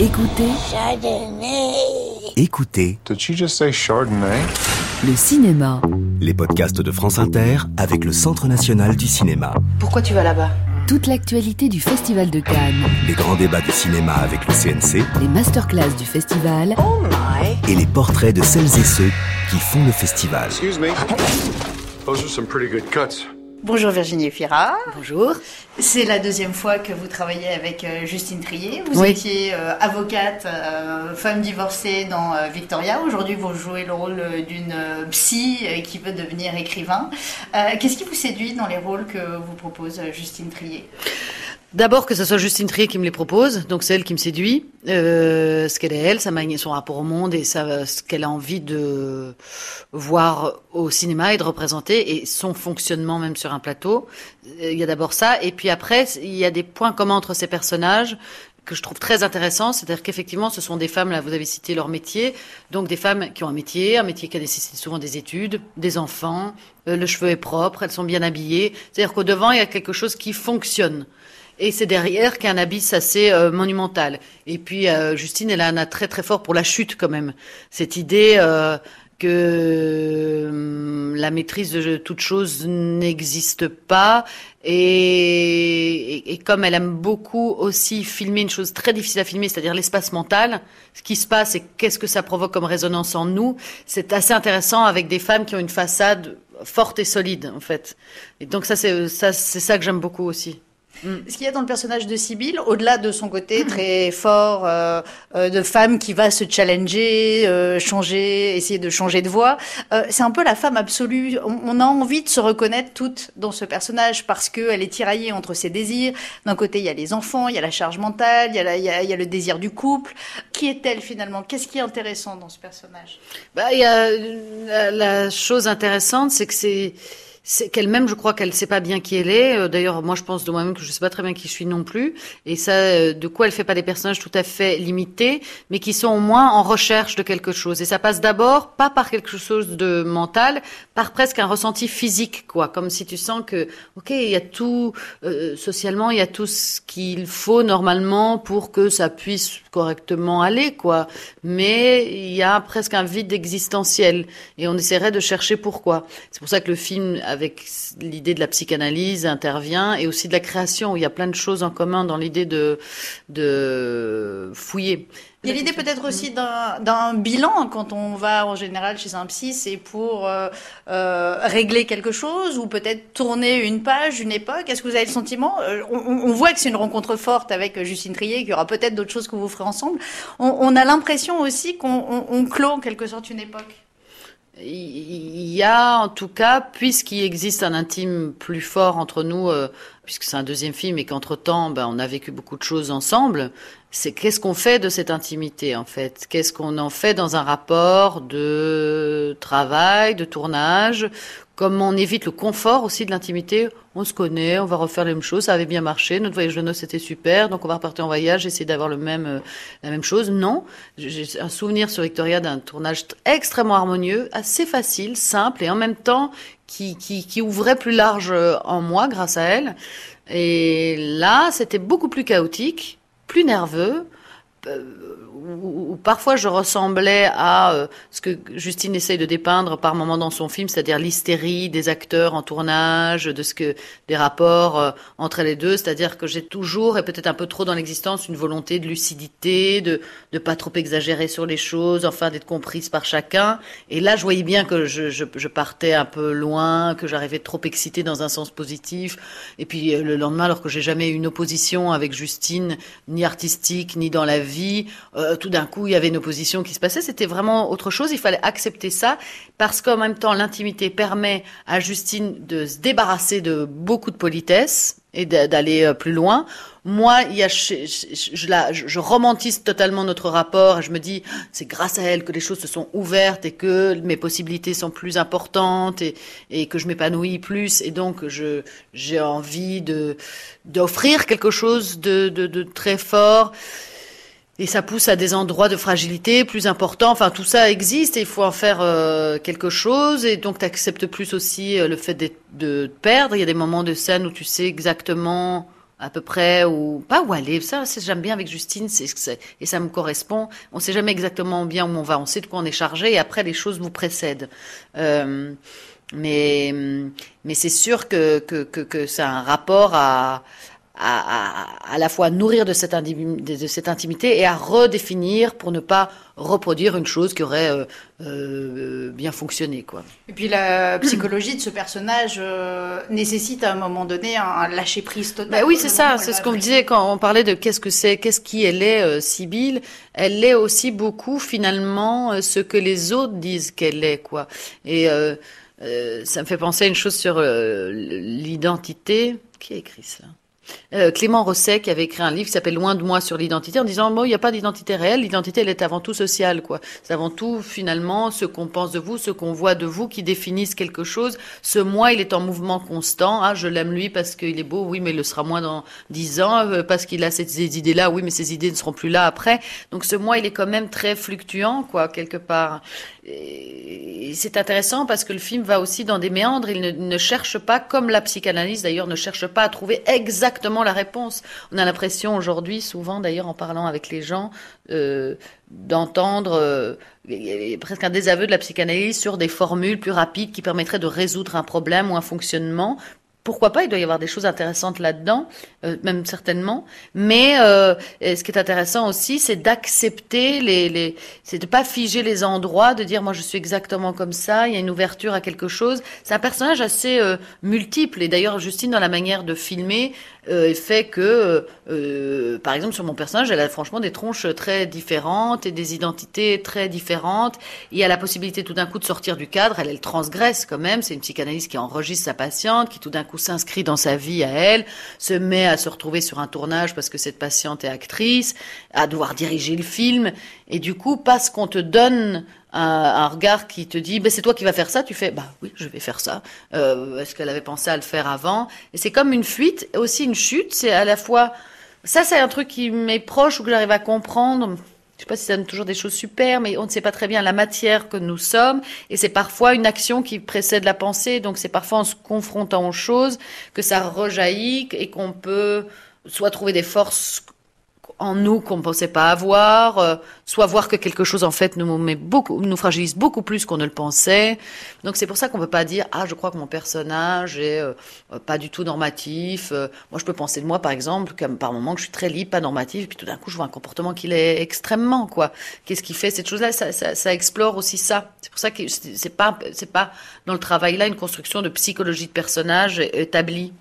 Écoutez Chardonnay. Écoutez Did she just say Chardonnay? le cinéma. les podcasts de France Inter avec le Centre national du cinéma. Pourquoi tu vas là-bas? Toute l'actualité du Festival de Cannes, Les grands débats de cinéma avec le CNC les masterclass du festival Oh my. et les portraits de celles et ceux qui font le festival. Excuse me. Those are some pretty good cuts. Bonjour Virginie Fira. Bonjour. C'est la deuxième fois que vous travaillez avec euh, Justine Trier. Vous Oui. étiez euh, avocate, euh, femme divorcée dans euh, Victoria. Aujourd'hui, vous jouez le rôle d'une psy qui veut devenir écrivain. Qu'est-ce qui vous séduit dans les rôles que vous propose Justine Trier? D'abord que ce soit Justine Trier qui me les propose, donc c'est elle qui me séduit, euh, ce qu'elle est elle, sa manière, son rapport au monde et ça, ce qu'elle a envie de voir au cinéma et de représenter et son fonctionnement même sur un plateau. Euh, Il y a d'abord ça et puis après il y a des points communs entre ces personnages que je trouve très intéressants, c'est-à-dire qu'effectivement ce sont des femmes, là vous avez cité leur métier, donc des femmes qui ont un métier, un métier qui nécessite souvent des études, des enfants, euh, le cheveu est propre, elles sont bien habillées, c'est-à-dire qu'au devant il y a quelque chose qui fonctionne. Et c'est derrière qu'il y a un abysse assez euh, monumental. Et puis euh, Justine, elle a un attrait très fort pour la chute quand même. Cette idée euh, que hum, la maîtrise de toute chose n'existe pas. Et, comme elle aime beaucoup aussi filmer une chose très difficile à filmer, c'est-à-dire l'espace mental, ce qui se passe et qu'est-ce que ça provoque comme résonance en nous, c'est assez intéressant avec des femmes qui ont une façade forte et solide en fait. Et donc ça c'est ça que j'aime beaucoup aussi. Ce qu'il y a dans le personnage de Sibylle, au-delà de son côté très fort euh, euh, de femme qui va se challenger, euh, changer, essayer de changer de voix, euh, c'est un peu la femme absolue. On, on a envie de se reconnaître toutes dans ce personnage parce qu'elle est tiraillée entre ses désirs. D'un côté, il y a les enfants, il y a la charge mentale, il y a, la- il y a- il y a le désir du couple. Qui est-elle finalement? Qu'est-ce qui est intéressant dans ce personnage? Bah, il y a la, la chose intéressante, c'est que c'est qu'elle-même, je crois qu'elle sait pas bien qui elle est. Euh, D'ailleurs, moi, je pense de moi-même que je sais pas très bien qui je suis non plus. Et ça, euh, de quoi elle fait pas des personnages tout à fait limités, mais qui sont au moins en recherche de quelque chose. Et ça passe d'abord pas par quelque chose de mental, par presque un ressenti physique, quoi. Comme si tu sens que, ok, il y a tout euh, socialement, il y a tout ce qu'il faut normalement pour que ça puisse correctement aller, quoi. Mais il y a presque un vide existentiel et on essaierait de chercher pourquoi. C'est pour ça que le film, avec l'idée de la psychanalyse, intervient et aussi de la création. où Il y a plein de choses en commun dans l'idée de fouiller. Il y a l'idée peut-être aussi d'un bilan quand on va en général chez un psy, c'est pour euh, euh, régler quelque chose ou peut-être tourner une page, une époque. Est-ce que vous avez le sentiment euh, on, voit que c'est une rencontre forte avec Justine Trier, qu'il y aura peut-être d'autres choses que vous ferez ensemble. On, a l'impression aussi qu'on on, on clôt en quelque sorte une époque. Il y a en tout cas, puisqu'il existe un intime plus fort entre nous, euh, puisque c'est un deuxième film et qu'entre-temps, ben, on a vécu beaucoup de choses ensemble, c'est qu'est-ce qu'on fait de cette intimité en fait? Qu'est-ce qu'on en fait dans un rapport de travail, de tournage? Comment on évite le confort aussi de l'intimité On se connaît, on va refaire les mêmes choses, ça avait bien marché, notre voyage de noces c'était super, donc on va repartir en voyage, essayer d'avoir le même, euh, la même chose. Non, j'ai un souvenir sur Victoria d'un tournage extrêmement harmonieux, assez facile, simple et en même temps qui, qui, qui ouvrait plus large euh, en moi grâce à elle. Et là, c'était beaucoup plus chaotique, plus nerveux, euh, où, parfois je ressemblais à euh, ce que Justine essaye de dépeindre par moments dans son film, c'est-à-dire l'hystérie des acteurs en tournage, de ce que des rapports euh, entre les deux, c'est-à-dire que j'ai toujours et peut-être un peu trop dans l'existence une volonté de lucidité, de de pas trop exagérer sur les choses, enfin d'être comprise par chacun. Et là, je voyais bien que je, partais un peu loin, que j'arrivais trop excitée dans un sens positif. Et puis euh, le lendemain, alors que j'ai jamais eu une opposition avec Justine, ni artistique, ni dans la vie, tout d'un coup, il y avait une opposition qui se passait. C'était vraiment autre chose. Il fallait accepter ça parce qu'en même temps, l'intimité permet à Justine de se débarrasser de beaucoup de politesse et d'a- d'aller euh, plus loin. Moi, il y a, je, la- je- romantise totalement notre rapport je me dis, c'est grâce à elle que les choses se sont ouvertes et que mes possibilités sont plus importantes et, que je m'épanouis plus. Et donc, j'ai envie d'offrir quelque chose de, de très fort. Et ça pousse à des endroits de fragilité plus importants. Enfin, tout ça existe et il faut en faire euh, quelque chose. Et donc, tu acceptes plus aussi euh, le fait de te perdre. Il y a des moments de scène où tu sais exactement à peu près ou pas où aller. Ça, j'aime bien avec Justine, et ça me correspond. On sait jamais exactement bien où on va. On sait de quoi on est chargé et après les choses vous précèdent. Euh, mais mais c'est sûr que que que, que c'est un rapport à à, à, à, la fois nourrir de cette, de cette intimité et à redéfinir pour ne pas reproduire une chose qui aurait euh, euh, bien fonctionné. Quoi. Et puis la psychologie de ce personnage euh, nécessite à un moment donné un, lâcher prise total. Bah oui, c'est ça, c'est ce qu'on disait quand on parlait de qu'est-ce que c'est, qu'est-ce qui elle est, Sibylle. Elle est aussi beaucoup finalement ce que les autres disent qu'elle est. quoi. Et ça me fait penser à une chose sur l'identité. Qui a écrit ça? Euh, Clément Rosset qui avait écrit un livre qui s'appelle Loin de moi sur l'identité en disant bon il n'y a pas d'identité réelle l'identité elle est avant tout sociale quoi. C'est avant tout finalement ce qu'on pense de vous ce qu'on voit de vous qui définissent quelque chose. Ce moi il est en mouvement constant. Ah je l'aime lui parce qu'il est beau oui mais il le sera moins dans dix ans euh, parce qu'il a ces idées là oui mais ces idées ne seront plus là après. Donc ce moi il est quand même très fluctuant quoi quelque part. C'est intéressant parce que le film va aussi dans des méandres. Il ne, ne cherche pas, comme la psychanalyse d'ailleurs, ne cherche pas à trouver exactement la réponse. On a l'impression aujourd'hui, souvent d'ailleurs en parlant avec les gens, euh, d'entendre euh, presque un désaveu de la psychanalyse sur des formules plus rapides qui permettraient de résoudre un problème ou un fonctionnement pourquoi pas, il doit y avoir des choses intéressantes là-dedans, euh, même certainement. Mais euh, ce qui est intéressant aussi, c'est d'accepter les, c'est de pas figer les endroits, de dire moi je suis exactement comme ça. Il y a une ouverture à quelque chose. C'est un personnage assez euh, multiple et d'ailleurs Justine dans la manière de filmer fait que, par exemple, sur mon personnage, elle a franchement des tronches très différentes et des identités très différentes. Il y a la possibilité tout d'un coup de sortir du cadre. Elle, elle transgresse quand même. C'est une psychanalyste qui enregistre sa patiente, qui tout d'un coup s'inscrit dans sa vie à elle, se met à se retrouver sur un tournage parce que cette patiente est actrice, à devoir diriger le film. Et du coup, parce qu'on te donne un, un, regard qui te dit bah, c'est toi qui vas faire ça, tu fais bah oui, je vais faire ça. Euh, Est-ce qu'elle avait pensé à le faire avant? Et c'est comme une fuite, aussi une chute. C'est à la fois ça, c'est un truc qui m'est proche ou que j'arrive à comprendre. Je sais pas si ça donne toujours des choses super, mais on ne sait pas très bien la matière que nous sommes. Et c'est parfois une action qui précède la pensée. Donc c'est parfois en se confrontant aux choses que ça rejaillit et qu'on peut soit trouver des forces en nous qu'on ne pensait pas avoir, euh, soit voir que quelque chose en fait nous met beaucoup, nous fragilise beaucoup plus qu'on ne le pensait. Donc c'est pour ça qu'on peut pas dire ah je crois que mon personnage est euh, pas du tout normatif. Euh, moi je peux penser de moi par exemple comme par moment que je suis très libre, pas normatif, puis tout d'un coup je vois un comportement qui est extrêmement quoi. Qu'est-ce qui fait cette chose-là? Ça, ça, ça, explore aussi ça. C'est pour ça que c'est pas c'est pas dans le travail là une construction de psychologie de personnage établie.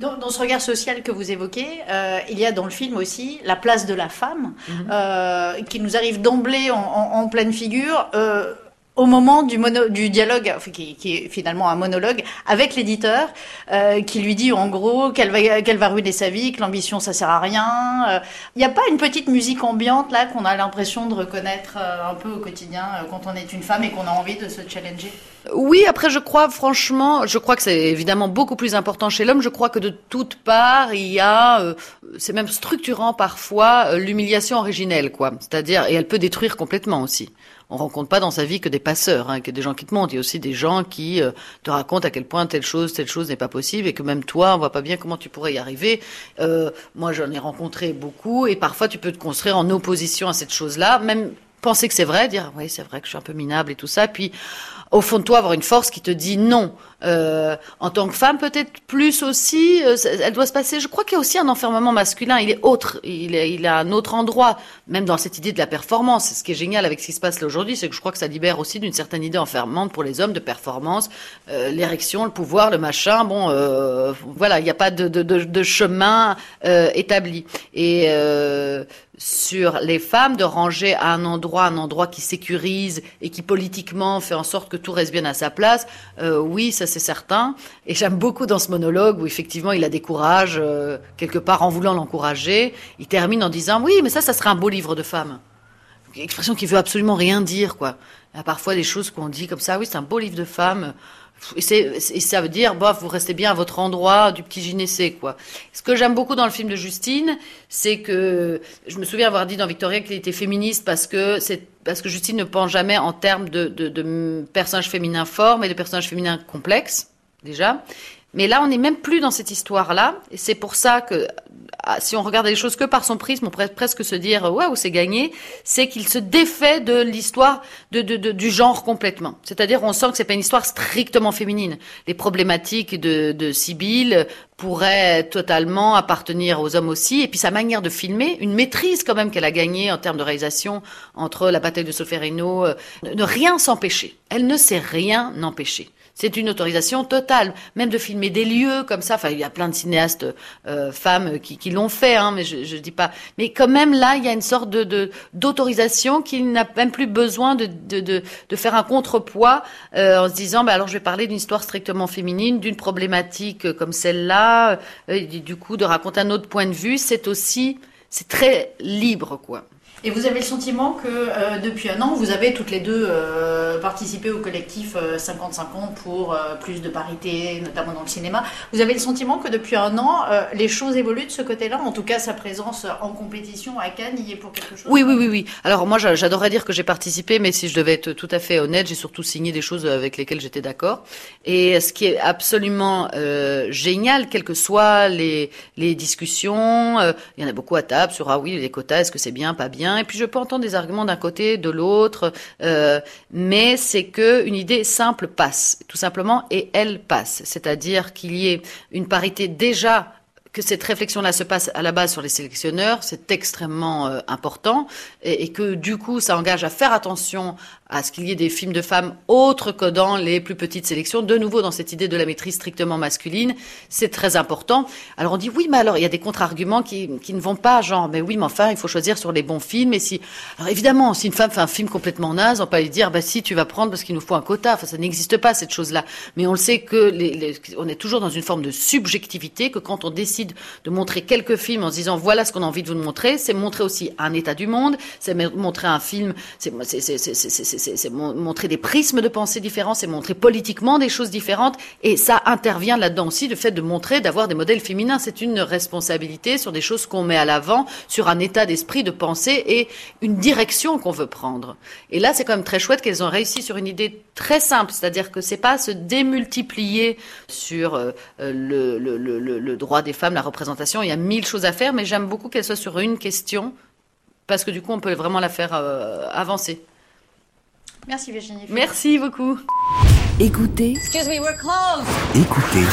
Dans, dans, ce regard social que vous évoquez, euh, il y a dans le film aussi la place de la femme, mm -hmm. euh, qui nous arrive d'emblée en, en, en, pleine figure. Euh, au moment du, mono, du dialogue, qui, qui, est finalement un monologue, avec l'éditeur, euh, qui lui dit en gros qu'elle va, qu'elle va ruiner sa vie, que l'ambition ça sert à rien. Il euh, n'y a pas une petite musique ambiante là qu'on a l'impression de reconnaître euh, un peu au quotidien quand on est une femme et qu'on a envie de se challenger? Oui, après je crois franchement, je crois que c'est évidemment beaucoup plus important chez l'homme. Je crois que de toutes parts il y a, euh, c'est même structurant parfois euh, l'humiliation originelle quoi. C'est-à-dire et elle peut détruire complètement aussi on rencontre pas dans sa vie que des passeurs, hein, que des gens qui te montrent. Il y a aussi des gens qui euh, te racontent à quel point telle chose, telle chose n'est pas possible et que même toi, on voit pas bien comment tu pourrais y arriver. Euh, moi, j'en ai rencontré beaucoup et parfois tu peux te construire en opposition à cette chose-là, même penser que c'est vrai, dire oui c'est vrai que je suis un peu minable et tout ça, puis au fond de toi avoir une force qui te dit non. Euh, en tant que femme, peut-être plus aussi, euh, elle doit se passer. Je crois qu'il y a aussi un enfermement masculin. Il est autre, il est, il a un autre endroit, même dans cette idée de la performance. Ce qui est génial avec ce qui se passe aujourd'hui, c'est que je crois que ça libère aussi d'une certaine idée enfermante pour les hommes de performance, euh, l'érection, le pouvoir, le machin. Bon, voilà, il n'y a pas de, de, chemin établi. Et sur les femmes de ranger à un endroit, un endroit qui sécurise et qui politiquement fait en sorte que tout reste bien à sa place. Oui, ça c'est certain. Et j'aime beaucoup dans ce monologue où effectivement il a des courages, euh, quelque part en voulant l'encourager. Il termine en disant oui, mais ça, ça serait un beau livre de femmes. Une expression qui veut absolument rien dire, quoi. Il y a parfois des choses qu'on dit comme ça. Oui, c'est un beau livre de femmes. Et, ça veut dire, bof, vous restez bien à votre endroit du petit gynécé, quoi. Ce que j'aime beaucoup dans le film de Justine, c'est que je me souviens avoir dit dans Victoria qu'il était féministe parce que parce que Justine ne pense jamais en termes de, de, de personnages féminins forts, mais de personnages féminins complexes déjà. Mais là, on n'est même plus dans cette histoire-là. Et c'est pour ça que, ah, si on regarde les choses que par son prisme, on pourrait presque se dire, waouh, c'est gagné. C'est qu'il se défait de l'histoire du genre complètement. C'est-à-dire, on sent que c'est pas une histoire strictement féminine. Les problématiques de, de Sibylle pourraient totalement appartenir aux hommes aussi. Et puis sa manière de filmer, une maîtrise quand même qu'elle a gagnée en termes de réalisation entre la bataille de Solferino, euh, ne rien s'empêcher. Elle ne sait rien empêcher. C'est une autorisation totale, même de filmer des lieux comme ça. Enfin, il y a plein de cinéastes euh, femmes qui, qui l'ont fait, hein, mais je, je dis pas. Mais quand même là, il y a une sorte de d'autorisation qu'il n'a même plus besoin de, de, de, de faire un contrepoids euh, en se disant, bah alors je vais parler d'une histoire strictement féminine, d'une problématique comme celle-là, euh, du coup de raconter un autre point de vue. C'est aussi, c'est très libre, quoi. Et vous avez le sentiment que euh, depuis un an, vous avez toutes les deux euh, participé au collectif 50-50 pour euh, plus de parité, notamment dans le cinéma. Vous avez le sentiment que depuis un an, les choses évoluent de ce côté-là? En tout cas, sa présence en compétition à Cannes y est pour quelque chose? Oui, oui, oui, oui. Alors moi, j'a- j'adorerais dire que j'ai participé, mais si je devais être tout à fait honnête, j'ai surtout signé des choses avec lesquelles j'étais d'accord. Et ce qui est absolument génial, quelles que soient les, discussions, il y en a beaucoup à table sur ah oui les quotas, est-ce que c'est bien, pas bien? Et puis je peux entendre des arguments d'un côté, de l'autre, euh, mais c'est que une idée simple passe, tout simplement, et elle passe. C'est-à-dire qu'il y ait une parité déjà que cette réflexion-là se passe à la base sur les sélectionneurs, c'est extrêmement euh, important, et, et que du coup, ça engage à faire attention à ce qu'il y ait des films de femmes autres que dans les plus petites sélections. De nouveau, dans cette idée de la maîtrise strictement masculine, c'est très important. Alors on dit oui, mais alors il y a des contre-arguments qui, qui ne vont pas, genre, mais oui, mais enfin, il faut choisir sur les bons films. Et si, alors évidemment, si une femme fait un film complètement naze, on peut lui dire, bah si, tu vas prendre parce qu'il nous faut un quota. Enfin, ça n'existe pas cette chose-là. Mais on le sait que les, les- on est toujours dans une forme de subjectivité, que quand on décide de montrer quelques films en se disant voilà ce qu'on a envie de vous montrer, c'est montrer aussi un état du monde, c'est montrer un film, c'est c'est- c'est- c'est- c'est- c'est- c'est- c'est mon- montrer des prismes de pensée différents, c'est montrer politiquement des choses différentes, et ça intervient là-dedans aussi, le fait de montrer, d'avoir des modèles féminins, c'est une responsabilité sur des choses qu'on met à l'avant, sur un état d'esprit, de pensée et une direction qu'on veut prendre. Et là, c'est quand même très chouette qu'elles ont réussi sur une idée très simple, c'est-à-dire que c'est pas se démultiplier sur euh, le droit des femmes, la représentation. Il y a mille choses à faire, mais j'aime beaucoup qu'elle soit sur une question parce que du coup, on peut vraiment la faire euh, avancer. Merci Virginie. Merci beaucoup. Écoutez, Excuse me, we're closed. Écoutez,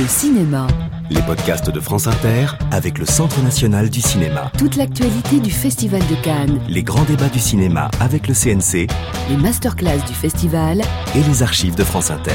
le cinéma, les podcasts de France Inter avec le Centre national du cinéma. toute l'actualité du Festival de Cannes, Les grands débats du cinéma avec le CNC les masterclass du festival, et les archives de France Inter.